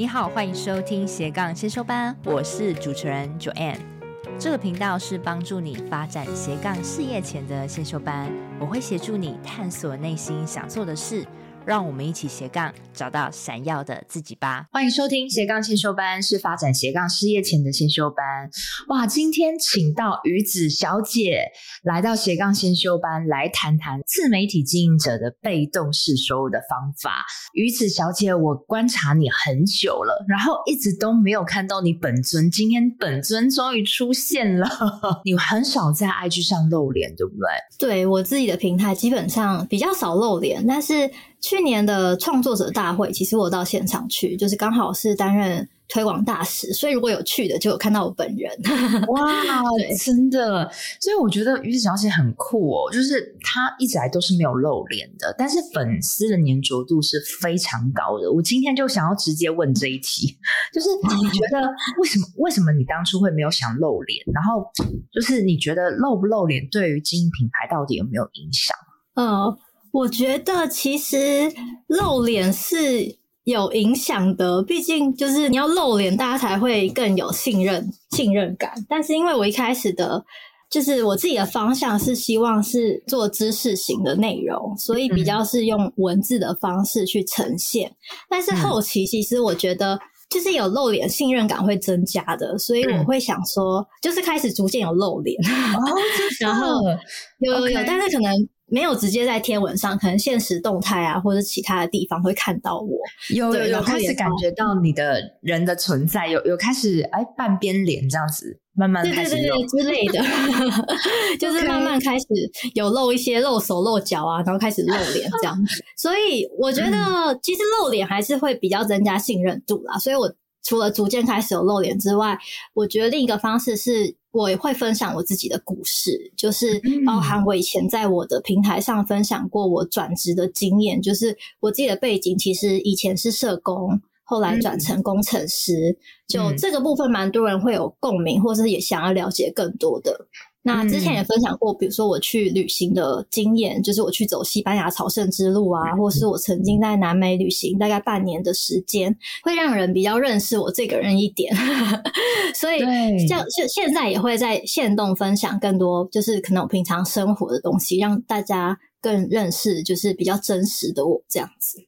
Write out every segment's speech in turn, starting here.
你好，欢迎收听斜杠先修班，我是主持人 Joanne。这个频道是帮助你发展斜杠事业前的先修班，我会协助你探索内心想做的事。让我们一起斜杠，找到闪耀的自己吧！欢迎收听斜杠先修班，是发展斜杠事业前的先修班。哇，今天请到鱼子小姐来到斜杠先修班，来谈谈自媒体经营者的被动式收入的方法。鱼子小姐，我观察你很久了，然后一直都没有看到你本尊，今天本尊终于出现了。你很少在 IG 上露脸，对不对？对，我自己的平台基本上比较少露脸，但是。去年的创作者大会，其实我到现场去，就是刚好是担任推广大使，所以如果有去的，就有看到我本人。哇，真的！所以我觉得于子小姐很酷哦，就是她一直来都是没有露脸的，但是粉丝的粘着度是非常高的。我今天就想要直接问这一题，就是你觉得为什么？为什么你当初会没有想露脸？然后就是你觉得露不露脸对于经营品牌到底有没有影响？嗯。我觉得其实露脸是有影响的，毕竟就是你要露脸，大家才会更有信任、信任感。但是因为我一开始的，就是我自己的方向是希望是做知识型的内容，所以比较是用文字的方式去呈现。但是后期其实我觉得，就是有露脸，信任感会增加的，所以我会想说，就是开始逐渐有露脸，然后有有有，但是可能。没有直接在天文上，可能现实动态啊，或者其他的地方会看到我。有有有开始感觉到你的人的存在，有有开始哎半边脸这样子，慢慢开始有之类的，就是慢慢开始有露一些露手露脚啊，然后开始露脸这样子。所以我觉得其实露脸还是会比较增加信任度啦。所以我除了逐渐开始有露脸之外，我觉得另一个方式是。我也会分享我自己的故事，就是包含我以前在我的平台上分享过我转职的经验，就是我自己的背景其实以前是社工，后来转成工程师，就这个部分蛮多人会有共鸣，或是也想要了解更多的。那之前也分享过，比如说我去旅行的经验，就是我去走西班牙朝圣之路啊，或是我曾经在南美旅行大概半年的时间，会让人比较认识我这个人一点。所以像现现在也会在线动分享更多，就是可能我平常生活的东西，让大家更认识，就是比较真实的我这样子。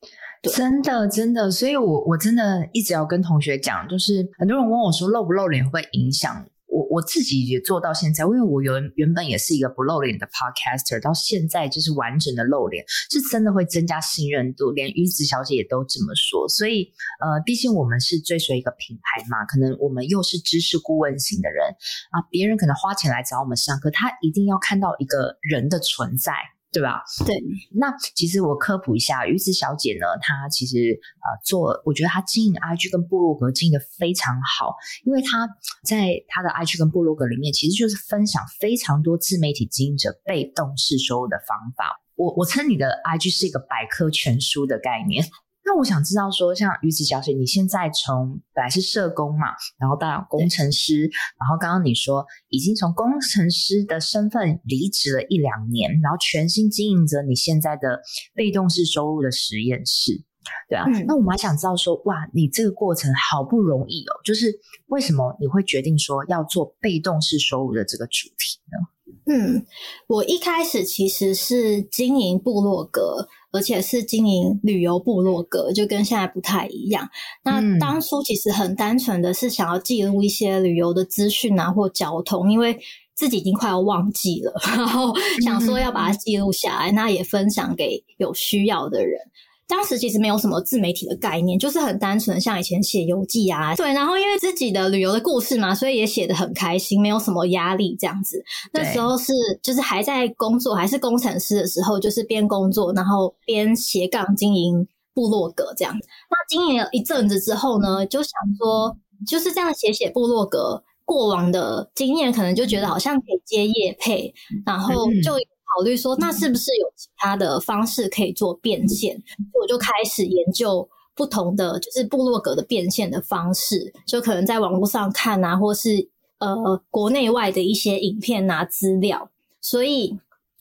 真的真的，所以我我真的一直要跟同学讲，就是很多人问我说露不露脸会影响。我我自己也做到现在，因为我原原本也是一个不露脸的 podcaster，到现在就是完整的露脸，是真的会增加信任度，连鱼子小姐也都这么说。所以，呃，毕竟我们是追随一个品牌嘛，可能我们又是知识顾问型的人啊，别人可能花钱来找我们上课，他一定要看到一个人的存在。对吧？对，那其实我科普一下，鱼子小姐呢，她其实呃做，我觉得她经营 IG 跟部落格经营的非常好，因为她在她的 IG 跟部落格里面，其实就是分享非常多自媒体经营者被动式收入的方法。我我称你的 IG 是一个百科全书的概念。那我想知道说，像鱼子小姐，你现在从本来是社工嘛，然后到工程师，然后刚刚你说已经从工程师的身份离职了一两年，然后全心经营着你现在的被动式收入的实验室，对啊。嗯、那我们还想知道说，哇，你这个过程好不容易哦，就是为什么你会决定说要做被动式收入的这个主题呢？嗯，我一开始其实是经营部落格。而且是经营旅游部落格，就跟现在不太一样。那当初其实很单纯的是想要记录一些旅游的资讯啊，或交通，因为自己已经快要忘记了，然后想说要把它记录下来，那也分享给有需要的人。当时其实没有什么自媒体的概念，就是很单纯，像以前写游记啊，对。然后因为自己的旅游的故事嘛，所以也写的很开心，没有什么压力这样子。那时候是就是还在工作，还是工程师的时候，就是边工作然后边斜杠经营部落格这样。那经营了一阵子之后呢，就想说就是这样写写部落格，过往的经验可能就觉得好像可以接业配，然后就。考虑说，那是不是有其他的方式可以做变现？所以我就开始研究不同的，就是部落格的变现的方式，就可能在网络上看啊，或是呃国内外的一些影片啊资料，所以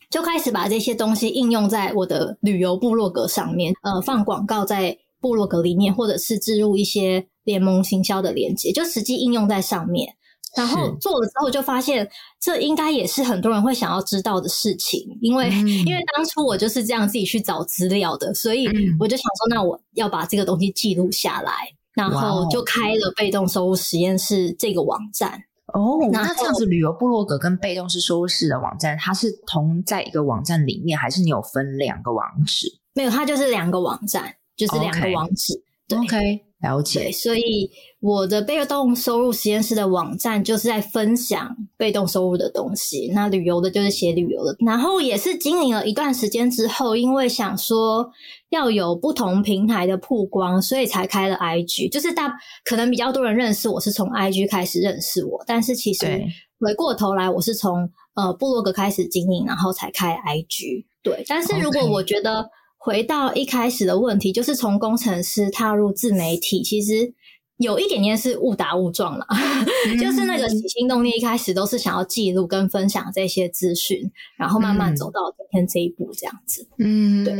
就开始把这些东西应用在我的旅游部落格上面，呃，放广告在部落格里面，或者是置入一些联盟行销的链接，就实际应用在上面。然后做了之后，就发现这应该也是很多人会想要知道的事情，因为、嗯、因为当初我就是这样自己去找资料的，所以我就想说，那我要把这个东西记录下来，然后就开了被动收入实验室这个网站。哦，那这样子旅游部落格跟被动式收入式的网站，它是同在一个网站里面，还是你有分两个网址？没有，它就是两个网站，就是两个网址。Okay. 了解，所以我的被动收入实验室的网站就是在分享被动收入的东西。那旅游的就是写旅游的，然后也是经营了一段时间之后，因为想说要有不同平台的曝光，所以才开了 IG。就是大可能比较多人认识我是从 IG 开始认识我，但是其实回过头来我是从呃部落格开始经营，然后才开 IG。对，但是如果我觉得。Okay. 回到一开始的问题，就是从工程师踏入自媒体，其实有一点点是误打误撞了，嗯、就是那个起心动念一开始都是想要记录跟分享这些资讯，然后慢慢走到今天这一步这样子。嗯，对，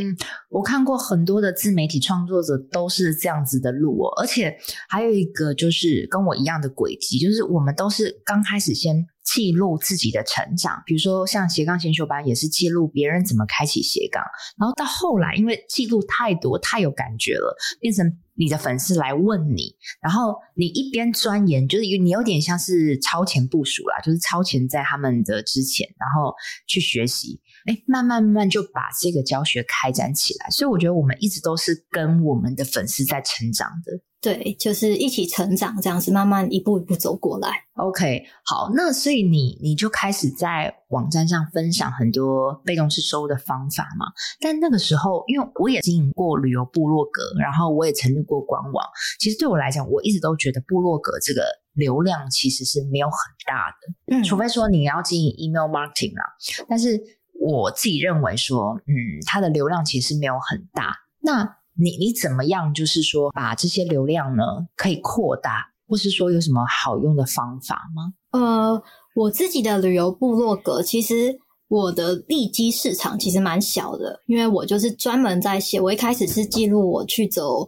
我看过很多的自媒体创作者都是这样子的路哦，而且还有一个就是跟我一样的轨迹，就是我们都是刚开始先。记录自己的成长，比如说像斜杠先修班也是记录别人怎么开启斜杠，然后到后来因为记录太多太有感觉了，变成你的粉丝来问你，然后你一边钻研，就是你有点像是超前部署啦，就是超前在他们的之前，然后去学习，哎，慢慢慢慢就把这个教学开展起来，所以我觉得我们一直都是跟我们的粉丝在成长的。对，就是一起成长，这样子慢慢一步一步走过来。OK，好，那所以你你就开始在网站上分享很多被动式收入的方法嘛？但那个时候，因为我也经营过旅游部落格，然后我也成立过官网。其实对我来讲，我一直都觉得部落格这个流量其实是没有很大的，嗯，除非说你要经营 email marketing 啦。但是我自己认为说，嗯，它的流量其实没有很大。那你你怎么样？就是说，把这些流量呢，可以扩大，或是说有什么好用的方法吗？呃，我自己的旅游部落格，其实我的利基市场其实蛮小的，因为我就是专门在写。我一开始是记录我去走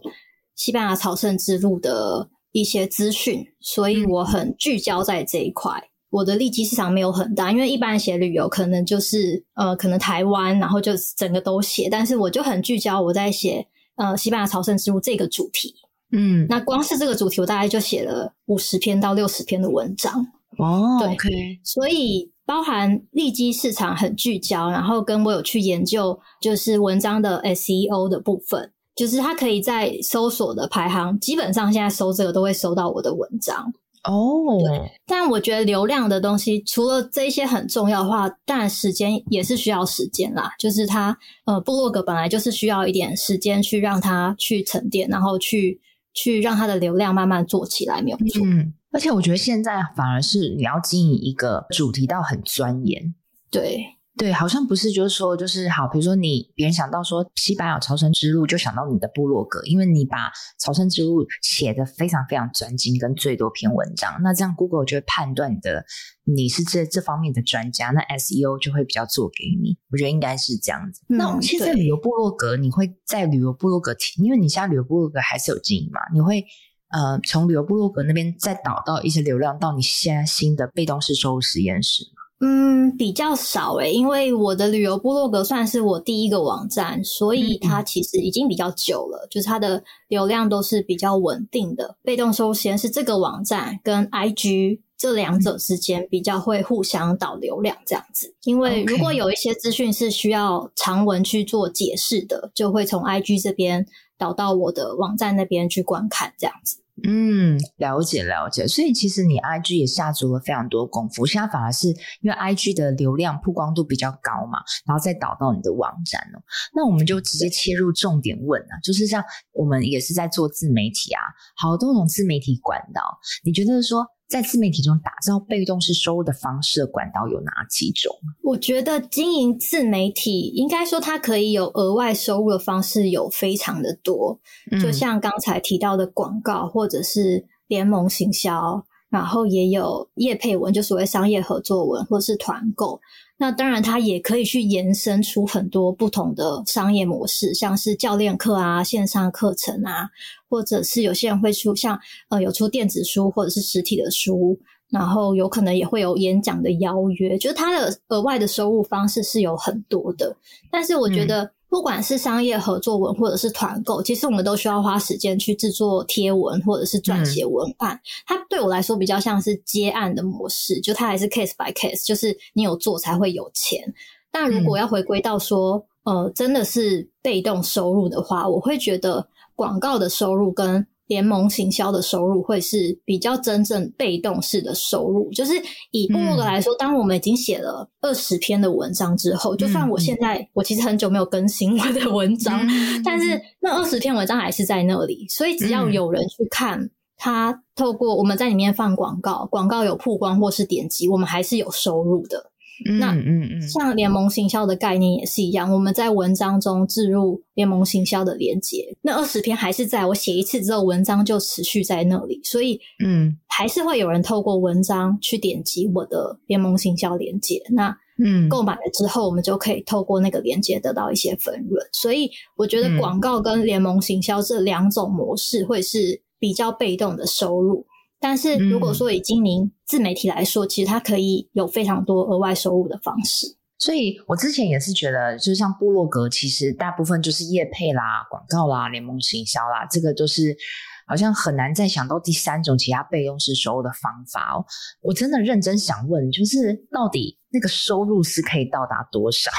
西班牙朝圣之路的一些资讯，所以我很聚焦在这一块。我的利基市场没有很大，因为一般写旅游可能就是呃，可能台湾，然后就整个都写，但是我就很聚焦，我在写。呃，西班牙朝圣之路这个主题，嗯，那光是这个主题，我大概就写了五十篇到六十篇的文章哦。对，OK，所以包含利基市场很聚焦，然后跟我有去研究，就是文章的 SEO 的部分，就是它可以在搜索的排行，基本上现在搜这个都会搜到我的文章。哦，oh. 对，但我觉得流量的东西，除了这些很重要的话，当然时间也是需要时间啦。就是它，呃，部落格本来就是需要一点时间去让它去沉淀，然后去去让它的流量慢慢做起来，没有错。嗯，而且我觉得现在反而是你要经营一个主题到很钻研，对。对，好像不是，就是说，就是好，比如说你别人想到说西班牙朝圣之路，就想到你的部落格，因为你把朝圣之路写的非常非常专精，跟最多篇文章，那这样 Google 就会判断你的你是这这方面的专家，那 SEO 就会比较做给你。我觉得应该是这样子。嗯、那现在旅游部落格，你会在旅游部落格提，因为你现在旅游部落格还是有经营嘛？你会呃从旅游部落格那边再导到一些流量到你现在新的被动式收入实验室吗？嗯，比较少诶，因为我的旅游部落格算是我第一个网站，所以它其实已经比较久了，嗯、就是它的流量都是比较稳定的。被动收入实验室这个网站跟 IG 这两者之间比较会互相导流量这样子，因为如果有一些资讯是需要长文去做解释的，就会从 IG 这边导到我的网站那边去观看这样子。嗯，了解了解，所以其实你 IG 也下足了非常多功夫，现在反而是因为 IG 的流量曝光度比较高嘛，然后再导到你的网站哦。那我们就直接切入重点问啊，就是像我们也是在做自媒体啊，好多种自媒体管道，你觉得说，在自媒体中打造被动式收入的方式的管道有哪几种？我觉得经营自媒体，应该说它可以有额外收入的方式有非常的多，嗯、就像刚才提到的广告，或者是联盟行销，然后也有业配文，就所谓商业合作文或是团购。那当然，它也可以去延伸出很多不同的商业模式，像是教练课啊、线上课程啊，或者是有些人会出像呃有出电子书或者是实体的书，然后有可能也会有演讲的邀约，就是它的额外的收入方式是有很多的。但是我觉得。嗯不管是商业合作文或者是团购，其实我们都需要花时间去制作贴文或者是撰写文案。嗯。它对我来说比较像是接案的模式，就它还是 case by case，就是你有做才会有钱。但如果要回归到说，嗯，呃，真的是被动收入的话，我会觉得广告的收入跟联盟行销的收入会是比较真正被动式的收入，就是以部落格来说，嗯、当我们已经写了二十篇的文章之后，就算我现在、嗯、我其实很久没有更新我的文章，嗯、但是那二十篇文章还是在那里，所以只要有人去看，他透过我们在里面放广告，广告有曝光或是点击，我们还是有收入的。那嗯嗯，像联盟行销的概念也是一样，我们在文章中置入联盟行销的连接，那二十篇还是在我写一次之后，文章就持续在那里，所以嗯，还是会有人透过文章去点击我的联盟行销连接。那嗯，购买了之后，我们就可以透过那个连接得到一些分润。所以我觉得广告跟联盟行销这两种模式会是比较被动的收入。但是如果说以经营自媒体来说，嗯，其实它可以有非常多额外收入的方式。所以我之前也是觉得，就是像部落格，其实大部分就是业配啦、广告啦、联盟行销啦，这个都是好像很难再想到第三种其他备用式收入的方法哦。我真的认真想问，就是到底那个收入是可以到达多少？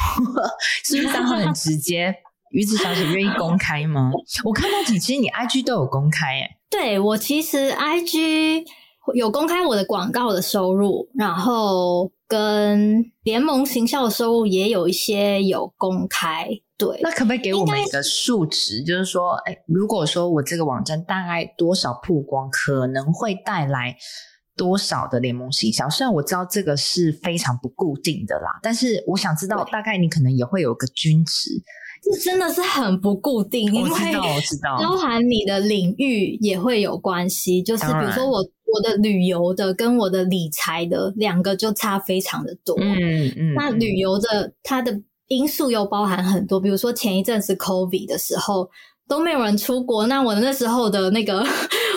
是不是这样很直接？鱼子小姐愿意公开吗？我看到几期你 IG 都有公开耶。对，我其实 IG 有公开我的广告的收入，然后跟联盟行销的收入也有一些有公开。对，那可不可以给我们一个数值？就是说，哎，如果说我这个网站大概多少曝光，可能会带来多少的联盟行销？虽然我知道这个是非常不固定的啦，但是我想知道，大概你可能也会有个均值。这真的是很不固定，因为包含你的领域也会有关系。就是比如说我我的旅游的跟我的理财的两个就差非常的多。嗯嗯。那旅游的它的因素又包含很多，比如说前一阵子 COVID 的时候都没有人出国，那我那时候的那个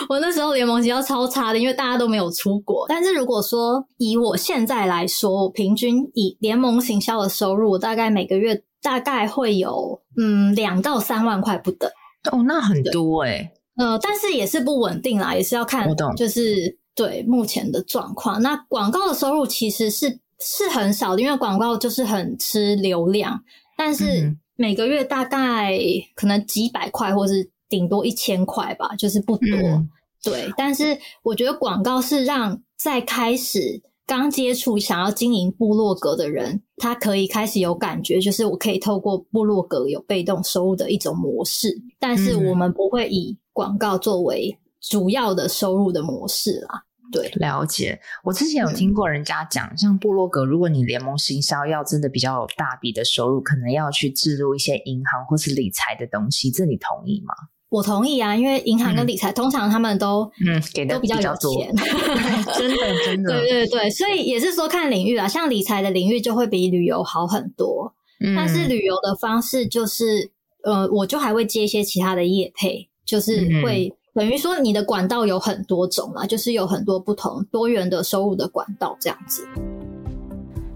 我那时候联盟行销超差的，因为大家都没有出国。但是如果说以我现在来说，我平均以联盟行销的收入，我大概每个月。大概会有嗯两到三万块不等哦，那很多哎、欸，呃，但是也是不稳定啦，也是要看，就是对目前的状况。那广告的收入其实是是很少的，因为广告就是很吃流量，但是每个月大概可能几百块，或是顶多一千块吧，就是不多。嗯、对，但是我觉得广告是让在开始。刚接触想要经营部落格的人，他可以开始有感觉，就是我可以透过部落格有被动收入的一种模式。但是我们不会以广告作为主要的收入的模式啦。对，了解。我之前有听过人家讲，嗯、像部落格，如果你联盟行销要真的比较有大笔的收入，可能要去置入一些银行或是理财的东西。这你同意吗？我同意啊，因为银行跟理财、嗯、通常他们都嗯给的都比较有钱，真的真的。对对对，所以也是说看领域啊，像理财的领域就会比旅游好很多。嗯，但是旅游的方式就是，呃，我就还会接一些其他的业配，就是会、嗯、等于说你的管道有很多种啦，就是有很多不同多元的收入的管道这样子。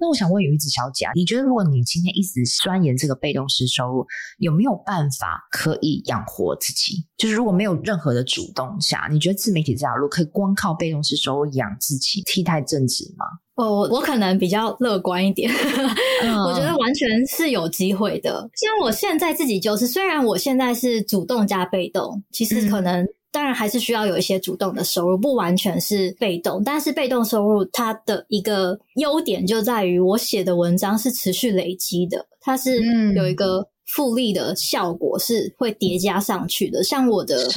那我想问鱼子小姐啊，你觉得如果你今天一直钻研这个被动式收入，有没有办法可以养活自己？就是如果没有任何的主动下，你觉得自媒体这条路可以光靠被动式收入养自己，替代正职吗？哦，我可能比较乐观一点，嗯、我觉得完全是有机会的。像我现在自己就是，虽然我现在是主动加被动，其实可能、嗯。当然还是需要有一些主动的收入，不完全是被动。但是被动收入它的一个优点就在于，我写的文章是持续累积的，它是有一个复利的效果，是会叠加上去的。像我的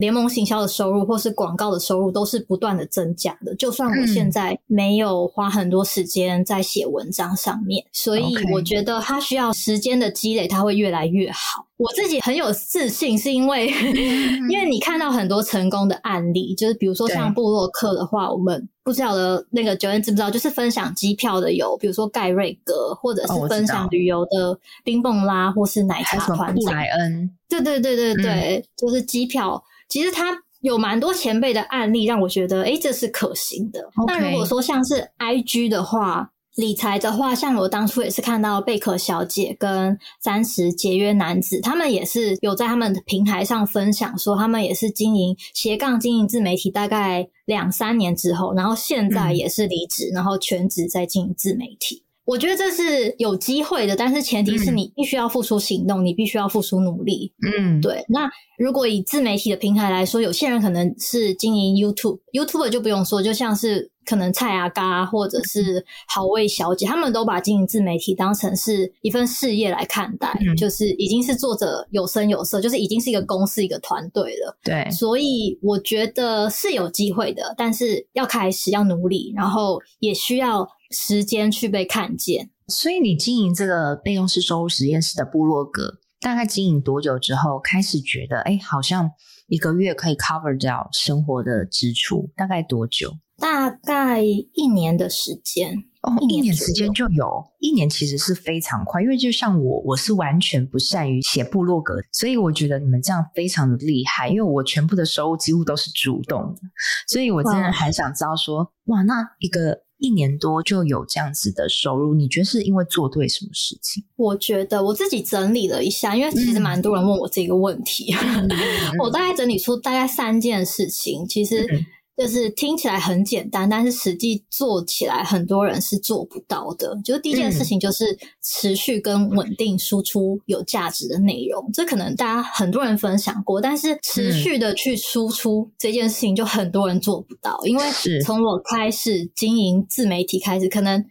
联盟行销的收入或是广告的收入都是不断的增加的。就算我现在没有花很多时间在写文章上面，所以我觉得它需要时间的积累，它会越来越好。我自己很有自信，是因为 因为你看到很多成功的案例，就是比如说像布洛克的话，我们不知道的那个 Joanne 知不知道？就是分享机票的有，比如说盖瑞格，或者是分享旅游的冰蹦拉，或是奶茶团长。布莱恩，对对对对对，嗯、就是机票。其实他有蛮多前辈的案例，让我觉得，诶，这是可行的。那.如果说像是 IG 的话。理财的话，像我当初也是看到贝壳小姐跟三十节约男子，他们也是有在他们的平台上分享说，他们也是经营斜杠经营自媒体，大概两三年之后，然后现在也是离职，然后全职在经营自媒体。我觉得这是有机会的，但是前提是你必须要付出行动，你必须要付出努力。嗯，对。那如果以自媒体的平台来说，有些人可能是经营 YouTube，YouTuber 就不用说，就像是。可能蔡阿嘎或者是好味小姐，他们都把经营自媒体当成是一份事业来看待，嗯、就是已经是做着有声有色，就是已经是一个公司一个团队了。对，所以我觉得是有机会的，但是要开始要努力，然后也需要时间去被看见。所以你经营这个被动式收入实验室的部落格，大概经营多久之后，开始觉得哎，好像一个月可以 cover 掉生活的支出，大概多久？大概一年的时间哦，一年时间就有，一年其实是非常快，因为就像我，我是完全不善于写部落格，所以我觉得你们这样非常的厉害，因为我全部的收入几乎都是主动的，所以我真的很想知道说，哇，哇，那一个一年多就有这样子的收入，你觉得是因为做对什么事情？我觉得我自己整理了一下，因为其实蛮多人问我这个问题，嗯、我大概整理出大概三件事情，其实。嗯就是听起来很简单，但是实际做起来很多人是做不到的。就是第一件事情就是持续跟稳定输出有价值的内容，嗯、这可能大家很多人分享过，但是持续的去输出这件事情就很多人做不到。因为从我开始经营自媒体开始，可能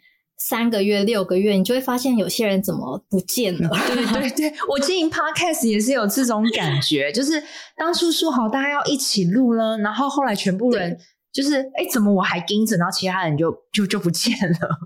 三个月、六个月，你就会发现有些人怎么不见了。对对对，我经营 Podcast 也是有这种感觉，就是当初说好大家要一起录了，然后后来全部人就是哎，怎么我还盯着，然后其他人就就就不见了。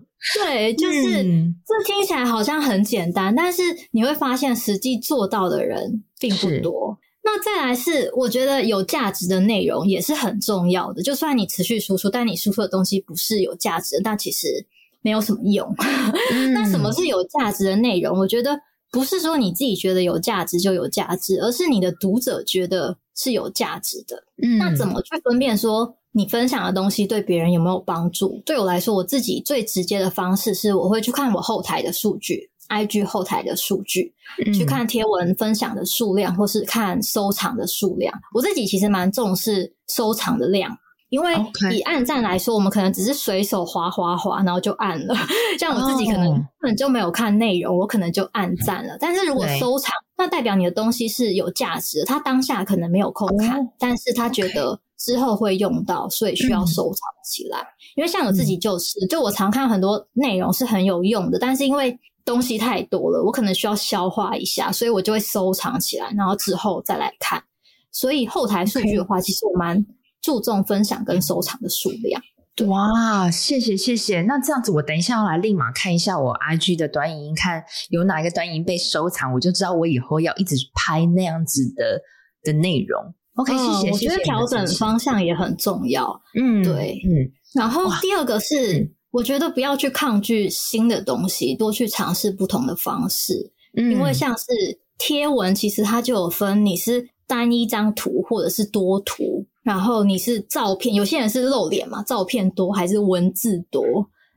对，就是、嗯、这听起来好像很简单，但是你会发现实际做到的人并不多。那再来是，我觉得有价值的内容也是很重要的。就算你持续输出，但你输出的东西不是有价值的，那其实。没有什么用。那什么是有价值的内容？我觉得不是说你自己觉得有价值就有价值，而是你的读者觉得是有价值的。嗯，那怎么去分辨说你分享的东西对别人有没有帮助？对我来说，我自己最直接的方式是我会去看我后台的数据，IG 后台的数据，去看贴文分享的数量，或是看收藏的数量。我自己其实蛮重视收藏的量。因为以按赞来说，我们可能只是随手滑滑滑，然后就按了。像我自己可能根本就没有看内容，我可能就按赞了。但是如果收藏，那代表你的东西是有价值的。他当下可能没有空看，但是他觉得之后会用到，所以需要收藏起来。因为像我自己就是，就我常看很多内容是很有用的，但是因为东西太多了，我可能需要消化一下，所以我就会收藏起来，然后之后再来看。所以后台数据的话，其实我蛮。注重分享跟收藏的数量。哇，谢谢谢谢。那这样子，我等一下要来立马看一下我 IG 的短影音，看有哪一个短影音被收藏，我就知道我以后要一直拍那样子的的内容。OK，谢谢。我觉得调整方向也很重要。嗯，对，嗯。然后第二个是，我觉得不要去抗拒新的东西，多去尝试不同的方式。嗯，因为像是贴文，其实它就有分，你是单一张图或者是多图，然后你是照片，有些人是露脸嘛，照片多还是文字多？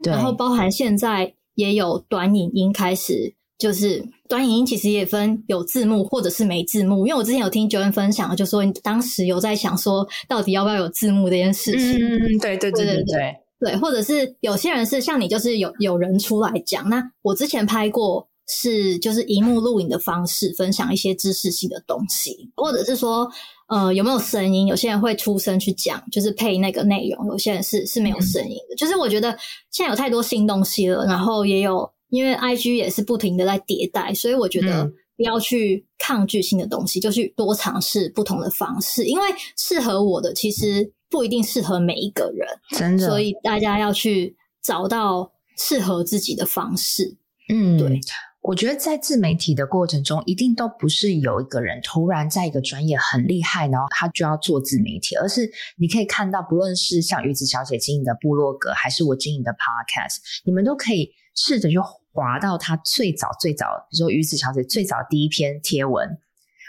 对。然后包含现在也有短影音开始，就是短影音其实也分有字幕或者是没字幕。因为我之前有听 Joan 分享，就说你当时有在想说，到底要不要有字幕这件事情？嗯嗯，对对对对对。对对对对，或者是有些人是像你，就是有有人出来讲。那我之前拍过是就是荧幕录影的方式，分享一些知识性的东西，或者是说呃有没有声音？有些人会出声去讲，就是配那个内容。有些人是是没有声音的。嗯、就是我觉得现在有太多新东西了，然后也有因为 IG 也是不停的在迭代，所以我觉得不要去抗拒新的东西，就去多尝试不同的方式，因为适合我的其实。不一定适合每一个人，真的，所以大家要去找到适合自己的方式。嗯，对，我觉得在自媒体的过程中，一定都不是有一个人突然在一个专业很厉害，然后他就要做自媒体，而是你可以看到，不论是像鱼子小姐经营的部落格，还是我经营的 Podcast，你们都可以试着去滑到他最早最早，比如说鱼子小姐最早第一篇贴文。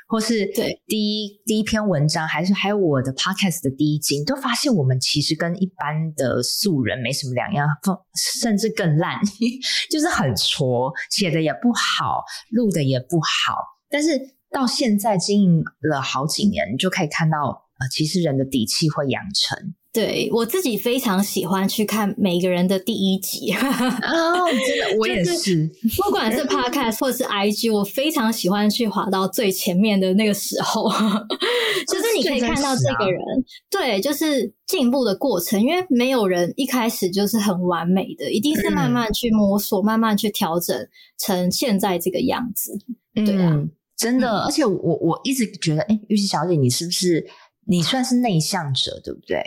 或是对第一第一篇文章，还是还有我的 podcast 的第一集，你都发现我们其实跟一般的素人没什么两样，甚至更烂，就是很挫，写的也不好，录的也不好。但是到现在经营了好几年，你就可以看到，呃，其实人的底气会养成。对，我自己非常喜欢去看每个人的第一集哦，真的，我也是。就是、不管是 Podcast 或是 IG，我非常喜欢去滑到最前面的那个时候，就是你可以看到这个人，对，就是进步的过程。因为没有人一开始就是很完美的，一定是慢慢去摸索，嗯、慢慢去调整成现在这个样子。对啊，嗯、真的。嗯、而且我我一直觉得，哎，玉琪小姐，你是不是你算是内向者，对不对？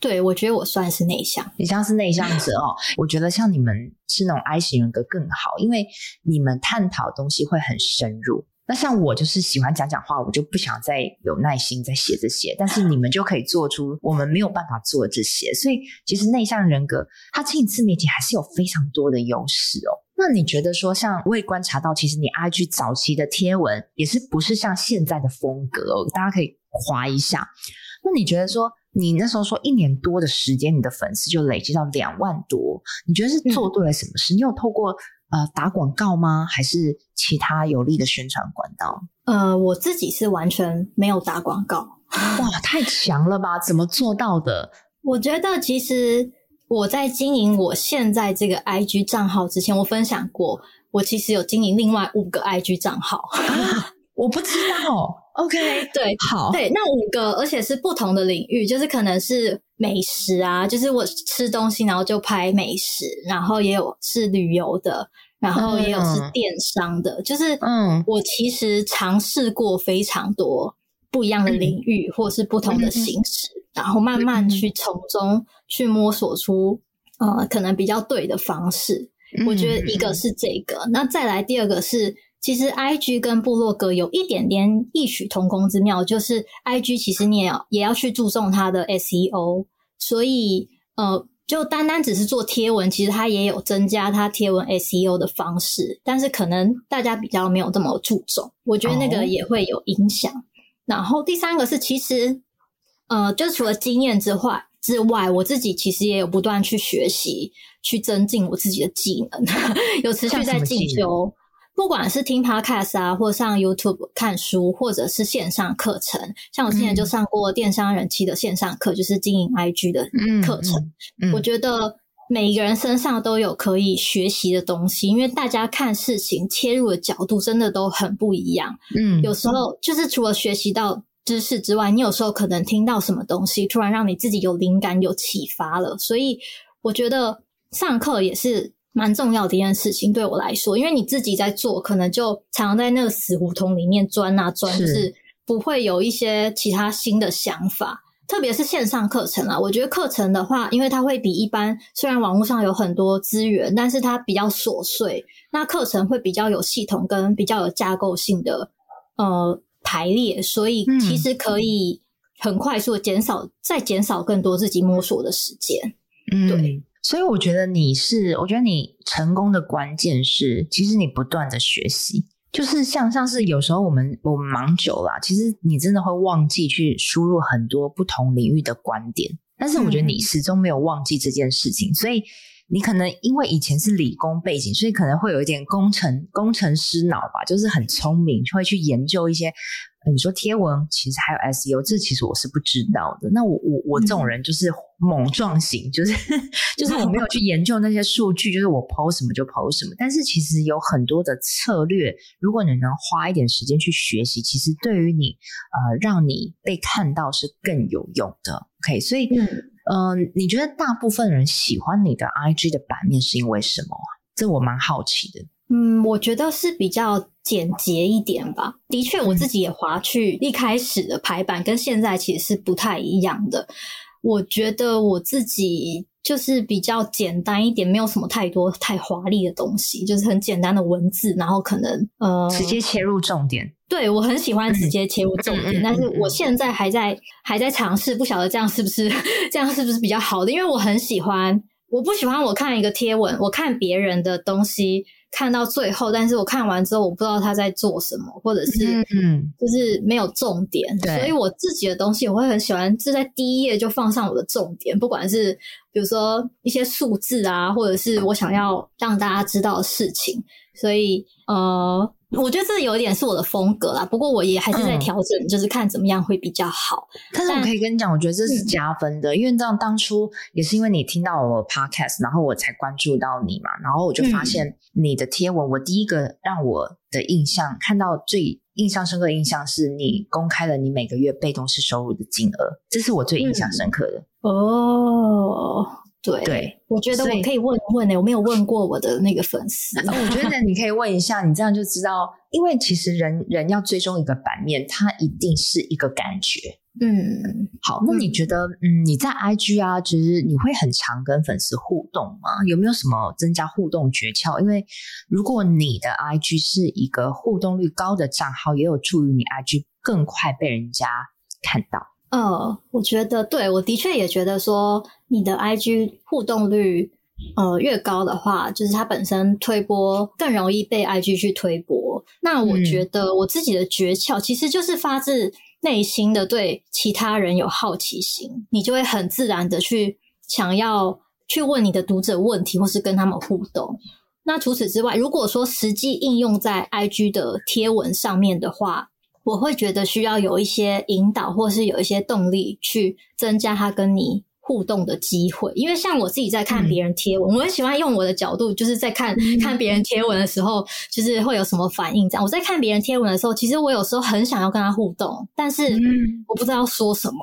对，我觉得我算是内向。你像是内向者哦，我觉得像你们是那种 I 型人格更好，因为你们探讨的东西会很深入。那像我就是喜欢讲讲话，我就不想再有耐心再写这些。但是你们就可以做出我们没有办法做的这些，所以其实内向人格他经营自媒体还是有非常多的优势哦。那你觉得说，像我也观察到，其实你 IG 早期的贴文也是不是像现在的风格哦？大家可以滑一下。那你觉得说？你那时候说一年多的时间，你的粉丝就累积到两万多，你觉得是做对了什么事？嗯、你有透过呃打广告吗？还是其他有利的宣传管道？呃，我自己是完全没有打广告。哇，太强了吧？怎么做到的？我觉得其实我在经营我现在这个 IG 账号之前，我分享过，我其实有经营另外五个 IG 账号。啊我不知道，OK，对，好，对，那五个，而且是不同的领域，就是可能是美食啊，就是我吃东西，然后就拍美食，然后也有是旅游的，然后也有是电商的，嗯、就是，嗯，我其实尝试过非常多不一样的领域，嗯、或是不同的形式，嗯、然后慢慢去从中去摸索出，呃，可能比较对的方式。嗯、我觉得一个是这个，那再来第二个是。其实，IG 跟部落格有一点点异曲同工之妙，就是 IG 其实你也要也要去注重它的 SEO，所以呃，就单单只是做贴文，其实它也有增加它贴文 SEO 的方式，但是可能大家比较没有这么注重，我觉得那个也会有影响。Oh. 然后第三个是，其实呃，就除了经验之外之外，我自己其实也有不断去学习，去增进我自己的技能，有持续在进修。不管是听 Podcast 啊，或上 YouTube 看书，或者是线上课程，像我之前就上过电商人气的线上课，嗯、就是经营 IG 的课程。嗯嗯嗯、我觉得每一个人身上都有可以学习的东西，因为大家看事情切入的角度真的都很不一样。嗯，有时候就是除了学习到知识之外，你有时候可能听到什么东西，突然让你自己有灵感、有启发了。所以我觉得上课也是。蛮重要的一件事情，对我来说，因为你自己在做，可能就常常在那个死胡同里面钻啊钻，是就是不会有一些其他新的想法。特别是线上课程啊，我觉得课程的话，因为它会比一般，虽然网络上有很多资源，但是它比较琐碎。那课程会比较有系统跟比较有架构性的呃排列，所以其实可以很快速的减少，嗯、再减少更多自己摸索的时间。嗯，对，所以我觉得你是，我觉得你成功的关键是，其实你不断的学习，就是像像是有时候我们我们忙久了，其实你真的会忘记去输入很多不同领域的观点，但是我觉得你始终没有忘记这件事情，嗯、所以。你可能因为以前是理工背景，所以可能会有一点工程工程师脑吧，就是很聪明，会去研究一些。你说贴文，其实还有 SEO，这其实我是不知道的。那我我我这种人就是莽撞型，嗯、就是 就是我没有去研究那些数据，就是我 post 什么就 post 什么。但是其实有很多的策略，如果你能花一点时间去学习，其实对于你呃让你被看到是更有用的。OK，所以嗯。嗯、呃，你觉得大部分人喜欢你的 IG 的版面是因为什么啊？这我蛮好奇的。嗯，我觉得是比较简洁一点吧。的确，我自己也划去一开始的排版跟现在其实是不太一样的。我觉得我自己就是比较简单一点，没有什么太多太华丽的东西，就是很简单的文字，然后可能呃直接切入重点。对，我很喜欢直接切入重点，嗯、但是我现在还在、嗯、还在尝试，不晓得这样是不是这样是不是比较好的？因为我很喜欢，我不喜欢我看一个贴文，我看别人的东西看到最后，但是我看完之后我不知道他在做什么，或者是嗯，就是没有重点。所以我自己的东西我会很喜欢，是在第一页就放上我的重点，不管是比如说一些数字啊，或者是我想要让大家知道的事情，所以呃。我觉得这有点是我的风格啦，不过我也还是在调整，嗯、就是看怎么样会比较好。但是我可以跟你讲，我觉得这是加分的，嗯、因为这样当初也是因为你听到我 podcast，然后我才关注到你嘛，然后我就发现你的贴文，嗯、我第一个让我的印象看到最印象深刻的印象是你公开了你每个月被动式收入的金额，这是我最印象深刻的。嗯、哦。对，对我觉得我可以问问呢、欸，我没有问过我的那个粉丝。我觉得你可以问一下，你这样就知道，因为其实人人要追踪一个版面，它一定是一个感觉。嗯，好，那你觉得，嗯，你在 IG 啊，就是你会很常跟粉丝互动吗？有没有什么增加互动诀窍？因为如果你的 IG 是一个互动率高的账号，也有助于你 IG 更快被人家看到。呃，我觉得对，我的确也觉得说，你的 IG 互动率呃越高的话，就是它本身推播更容易被 IG 去推播。那我觉得我自己的诀窍其实就是发自内心的对其他人有好奇心，你就会很自然的去想要去问你的读者问题，或是跟他们互动。那除此之外，如果说实际应用在 IG 的贴文上面的话，我会觉得需要有一些引导，或是有一些动力去增加他跟你互动的机会。因为像我自己在看别人贴文，嗯、我很喜欢用我的角度，就是在看、嗯、看别人贴文的时候，就是会有什么反应。这样我在看别人贴文的时候，其实我有时候很想要跟他互动，但是我不知道要说什么。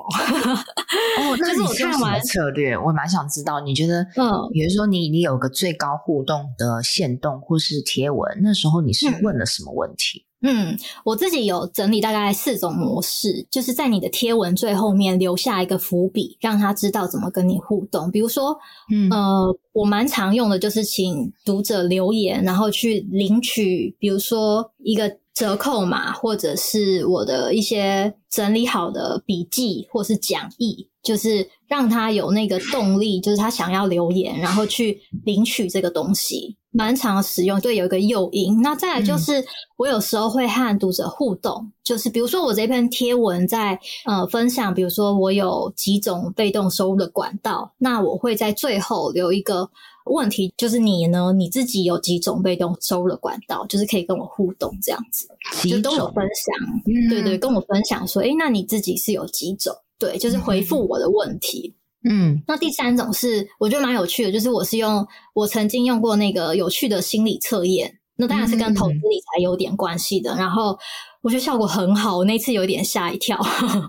哦，那是我看完策略，我蛮想知道，你觉得，嗯，比如说你你有个最高互动的限动或是贴文，那时候你是问了什么问题？嗯嗯，我自己有整理大概四种模式，就是在你的贴文最后面留下一个伏笔，让他知道怎么跟你互动。比如说，嗯，呃，我蛮常用的就是请读者留言，然后去领取，比如说一个折扣码，或者是我的一些整理好的笔记，或是讲义，就是让他有那个动力，就是他想要留言，然后去领取这个东西。蛮常使用，对，有一个诱因。那再来就是，我有时候会和读者互动，嗯、就是比如说我这篇贴文在呃分享，比如说我有几种被动收入的管道，那我会在最后留一个问题，就是你呢，你自己有几种被动收入的管道，就是可以跟我互动这样子，种就跟我分享，嗯、对对，跟我分享说，诶，那你自己是有几种？对，就是回复我的问题。嗯嗯，那第三种是我觉得蛮有趣的，就是我是用我曾经用过那个有趣的心理测验，那当然是跟投资理财有点关系的。嗯、然后我觉得效果很好，我那次有点吓一跳，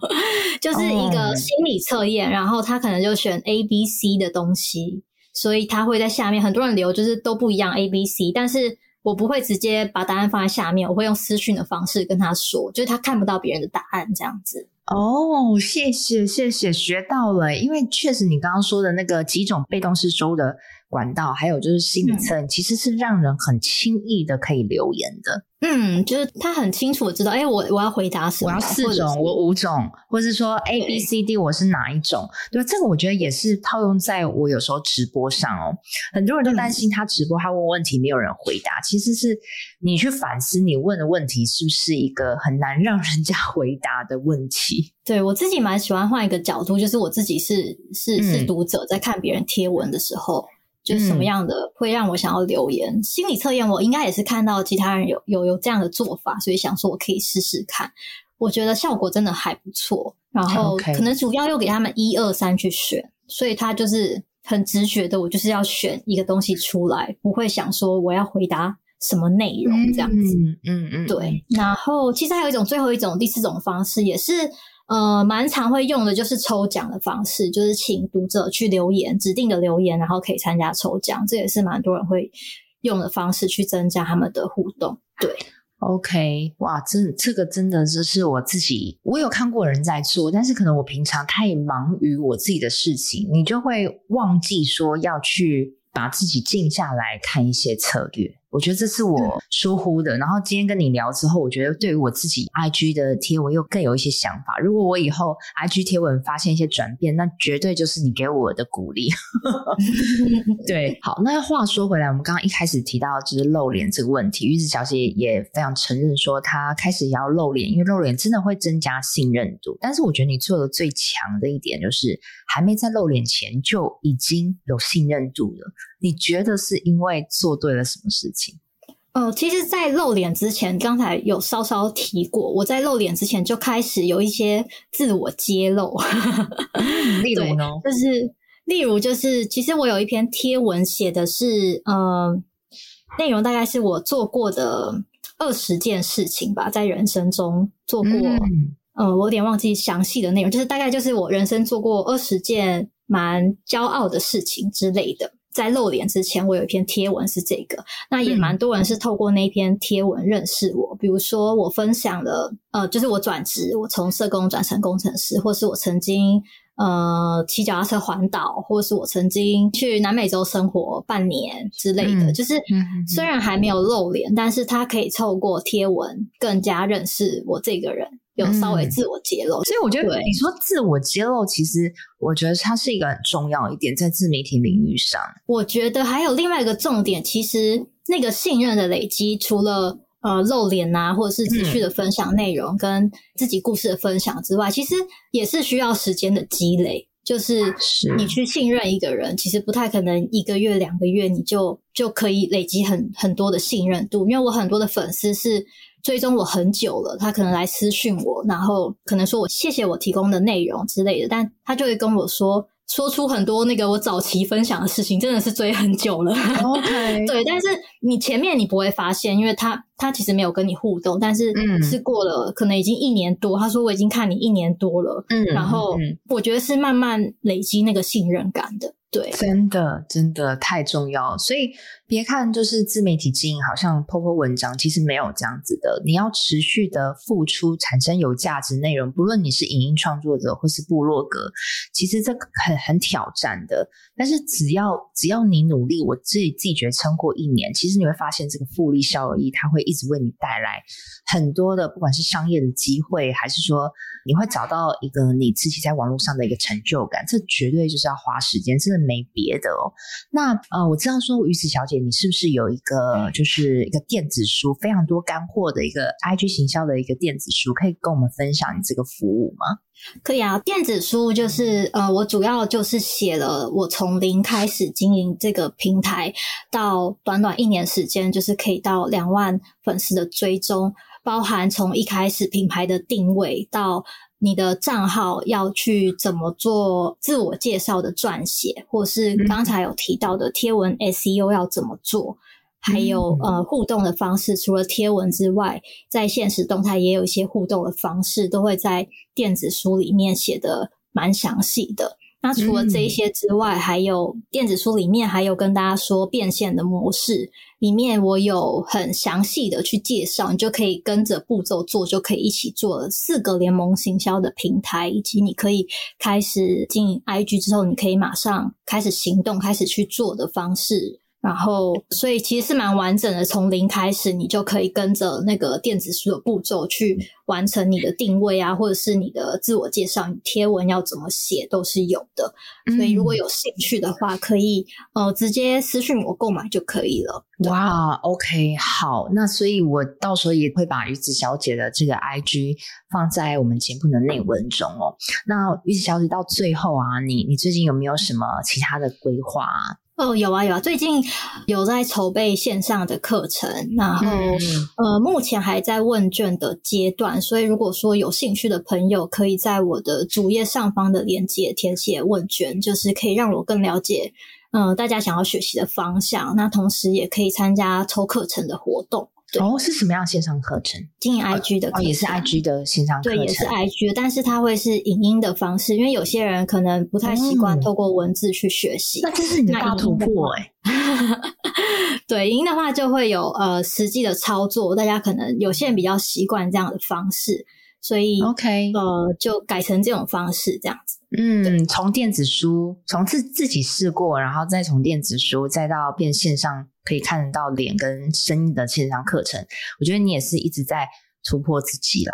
就是一个心理测验，然后他可能就选 A、B、C 的东西，所以他会在下面很多人留，就是都不一样 A、B、C，但是我不会直接把答案放在下面，我会用私讯的方式跟他说，就是他看不到别人的答案这样子。哦，谢谢谢谢，学到了。因为确实你刚刚说的那个几种被动式收的管道，还有就是心理测验，嗯、其实是让人很轻易的可以留言的。嗯，就是他很清楚的知道，哎，我我要回答什么，我要四种，我五种，或是说 A B C D，我是哪一种？对，这个我觉得也是套用在我有时候直播上哦。很多人都担心他直播，他问问题没有人回答，其实是你去反思你问的问题是不是一个很难让人家回答的问题。对，我自己蛮喜欢换一个角度，就是我自己是是是读者，在看别人贴文的时候。就是什么样的会让我想要留言？嗯、心理测验我应该也是看到其他人有有有这样的做法，所以想说我可以试试看。我觉得效果真的还不错，然后可能主要又给他们一二三去选，所以他就是很直觉的，我就是要选一个东西出来，不会想说我要回答什么内容这样子。嗯嗯，嗯对。然后其实还有一种最后一种第四种方式也是。呃，蛮常会用的就是抽奖的方式，就是请读者去留言，指定的留言，然后可以参加抽奖。这也是蛮多人会用的方式去增加他们的互动。对，OK，哇，这这个真的就是我自己，我有看过人在做，但是可能我平常太忙于我自己的事情，你就会忘记说要去把自己静下来看一些策略。我觉得这是我疏忽的。然后今天跟你聊之后，我觉得对于我自己 IG 的贴文又更有一些想法。如果我以后 IG 贴文发现一些转变，那绝对就是你给我的鼓励。对，好。那话说回来，我们刚刚一开始提到就是露脸这个问题，玉子小姐也非常承认说她开始也要露脸，因为露脸真的会增加信任度。但是我觉得你做的最强的一点就是还没在露脸前就已经有信任度了。你觉得是因为做对了什么事情？呃，其实，在露脸之前，刚才有稍稍提过，我在露脸之前就开始有一些自我揭露。例 如呢？就是例如，就是其实我有一篇贴文写的是，呃，内容大概是我做过的二十件事情吧，在人生中做过，嗯、呃，我有点忘记详细的内容，就是大概就是我人生做过二十件蛮骄傲的事情之类的。在露脸之前，我有一篇贴文是这个，那也蛮多人是透过那篇贴文认识我。嗯、比如说，我分享了，呃，就是我转职，我从社工转成工程师，或是我曾经呃骑脚踏车环岛，或是我曾经去南美洲生活半年之类的。嗯、就是虽然还没有露脸，嗯、但是他可以透过贴文更加认识我这个人。有稍微自我揭露，嗯，所以我觉得你说自我揭露，其实我觉得它是一个很重要一点，在自媒体领域上。我觉得还有另外一个重点，其实那个信任的累积，除了呃露脸啊，或者是持续的分享内容跟自己故事的分享之外，嗯、其实也是需要时间的积累。就是你去信任一个人，其实不太可能一个月两个月你就就可以累积很很多的信任度，因为我很多的粉丝是。追踪我很久了，他可能来私讯我，然后可能说我谢谢我提供的内容之类的，但他就会跟我说，说出很多那个我早期分享的事情，真的是追很久了。OK，对，但是你前面你不会发现，因为他他其实没有跟你互动，但是是过了可能已经一年多，他说我已经看你一年多了，嗯，然后我觉得是慢慢累积那个信任感的。对，真的真的太重要，所以别看就是自媒体经营，好像 po po 文章，其实没有这样子的。你要持续的付出，产生有价值内容，不论你是影音创作者或是部落格，其实这很很挑战的。但是只要只要你努力，我自己自觉撑过一年，其实你会发现这个复利效益，它会一直为你带来很多的，不管是商业的机会，还是说你会找到一个你自己在网络上的一个成就感，这绝对就是要花时间，真的。没别的哦，那呃，我知道说于子小姐，你是不是有一个就是一个电子书，非常多干货的一个 IG 行销的一个电子书，可以跟我们分享你这个服务吗？可以啊，电子书就是呃，我主要就是写了我从零开始经营这个平台，到短短一年时间，就是可以到两万粉丝的追踪，包含从一开始品牌的定位到。你的账号要去怎么做自我介绍的撰写，或是刚才有提到的贴文 SEO 要怎么做，还有呃互动的方式，除了贴文之外，在现实动态也有一些互动的方式，都会在电子书里面写的蛮详细的。那除了这一些之外，嗯、还有电子书里面还有跟大家说变现的模式，里面我有很详细的去介绍，你就可以跟着步骤做，就可以一起做了四个联盟行销的平台，以及你可以开始经营 IG 之后，你可以马上开始行动，开始去做的方式。然后，所以其实是蛮完整的，从零开始，你就可以跟着那个电子书的步骤去完成你的定位啊，或者是你的自我介绍，你贴文要怎么写都是有的。所以如果有兴趣的话，可以呃直接私信我购买就可以了。哇，OK，好，那所以我到时候也会把鱼子小姐的这个 IG 放在我们节目的内文中哦。那鱼子小姐到最后啊，你你最近有没有什么其他的规划啊？哦，有啊有啊，最近有在筹备线上的课程，然后、嗯、呃，目前还在问卷的阶段，所以如果说有兴趣的朋友，可以在我的主页上方的链接填写问卷，就是可以让我更了解，呃，大家想要学习的方向，那同时也可以参加抽课程的活动。哦，是什么样线上课程？经营 IG 的课程，哦，也是 IG 的线上课程，对，也是 IG 的，但是它会是影音的方式，因为有些人可能不太习惯透过文字去学习。嗯、那这是你的大突破哎！对，影音的话就会有呃实际的操作，大家可能有些人比较习惯这样的方式，所以 OK 呃就改成这种方式这样子。嗯，从电子书，从自自己试过，然后再从电子书，再到变线上。可以看得到脸跟声音的线上课程，我觉得你也是一直在突破自己了。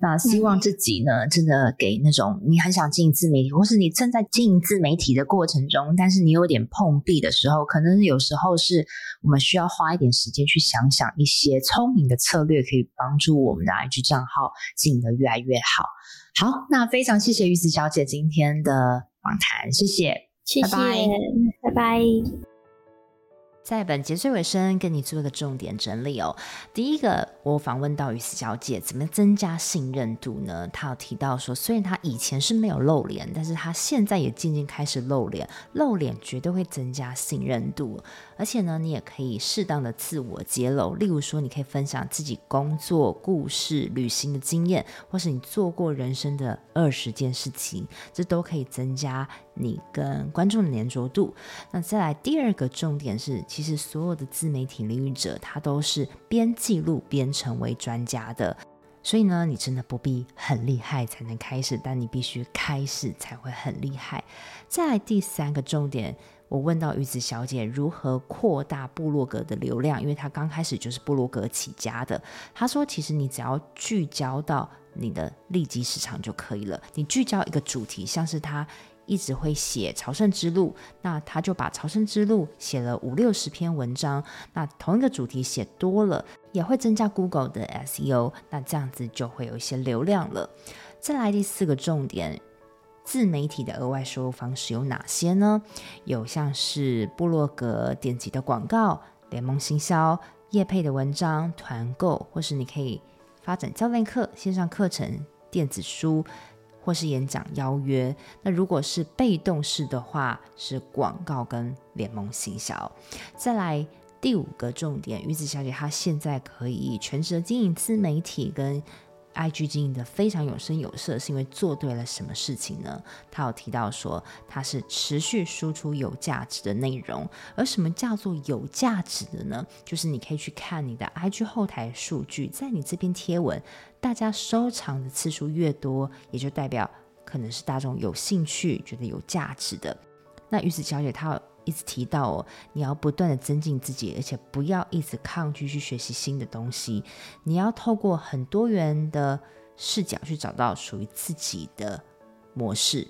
那希望自己呢，真的给那种你很想经营自媒体，或是你正在经营自媒体的过程中，但是你有点碰壁的时候，可能有时候是我们需要花一点时间去想想一些聪明的策略，可以帮助我们的 IG 账号经营得越来越好。好，那非常谢谢鱼子小姐今天的访谈，谢谢，谢谢，拜拜。拜拜。在本节最尾声，跟你做个重点整理哦。第一个，我访问到于斯小姐，怎么增加信任度呢？她有提到说，虽然她以前是没有露脸，但是她现在也渐渐开始露脸，露脸绝对会增加信任度。而且呢，你也可以适当的自我揭露，例如说，你可以分享自己工作、故事、旅行的经验，或是你做过人生的二十件事情，这都可以增加你跟观众的黏着度。那再来第二个重点是，其实所有的自媒体领域者，他都是边记录边成为专家的。所以呢，你真的不必很厉害才能开始，但你必须开始才会很厉害。再来第三个重点。我问到鱼子小姐如何扩大部落格的流量，因为她刚开始就是部落格起家的。她说，其实你只要聚焦到你的利基市场就可以了。你聚焦一个主题，像是她一直会写朝圣之路，那她就把朝圣之路写了五六十篇文章。那同一个主题写多了，也会增加 Google 的 SEO，那这样子就会有一些流量了。再来第四个重点。自媒体的额外收入方式有哪些呢？有像是部落格点击的广告、联盟行销、业配的文章、团购，或是你可以发展教练课、线上课程、电子书，或是演讲邀约。那如果是被动式的话，是广告跟联盟行销。再来第五个重点，鱼子小姐她现在可以全职经营自媒体跟。IG 经营的非常有声有色，是因为做对了什么事情呢？他有提到说，他是持续输出有价值的内容。而什么叫做有价值的呢？就是你可以去看你的 IG 后台数据，在你这篇贴文，大家收藏的次数越多，也就代表可能是大众有兴趣、觉得有价值的。那鱼子小姐她。一直提到哦，你要不断的增进自己，而且不要一直抗拒去学习新的东西。你要透过很多元的视角去找到属于自己的模式，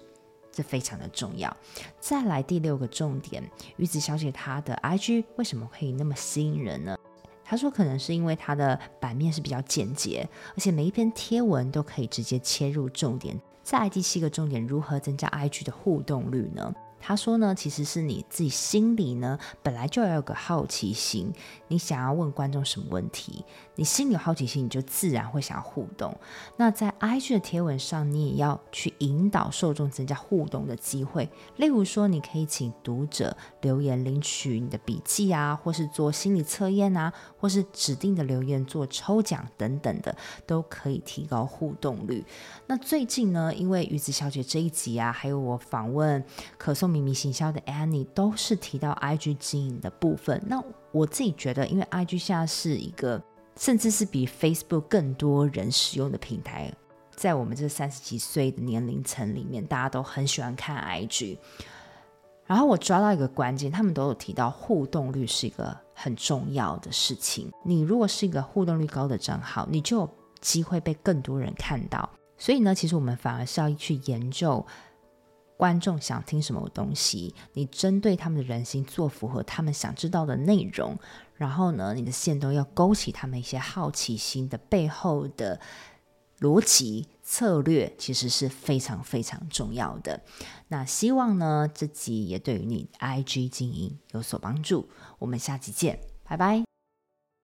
这非常的重要。再来第六个重点，鱼子小姐她的 IG 为什么可以那么吸引人呢？她说可能是因为她的版面是比较简洁，而且每一篇贴文都可以直接切入重点。再来第七个重点，如何增加 IG 的互动率呢？他说呢，其实是你自己心里呢，本来就要有个好奇心，你想要问观众什么问题，你心里有好奇心，你就自然会想要互动。那在 IG 的贴文上，你也要去引导受众增加互动的机会。例如说，你可以请读者留言领取你的笔记啊，或是做心理测验啊，或是指定的留言做抽奖等等的，都可以提高互动率。那最近呢，因为鱼子小姐这一集啊，还有我访问可颂秘密行销的 Annie，都是提到 IG 经营的部分。那我自己觉得，因为 IG 现在是一个，甚至是比 Facebook 更多人使用的平台，在我们这三十几岁的年龄层里面，大家都很喜欢看 IG。然后我抓到一个关键，他们都有提到互动率是一个很重要的事情。你如果是一个互动率高的账号，你就有机会被更多人看到。所以呢，其实我们反而是要去研究观众想听什么东西，你针对他们的人心做符合他们想知道的内容，然后呢，你的线都要勾起他们一些好奇心的背后的逻辑策略，其实是非常非常重要的。那希望呢，这集也对于你 IG 经营有所帮助。我们下集见，拜拜。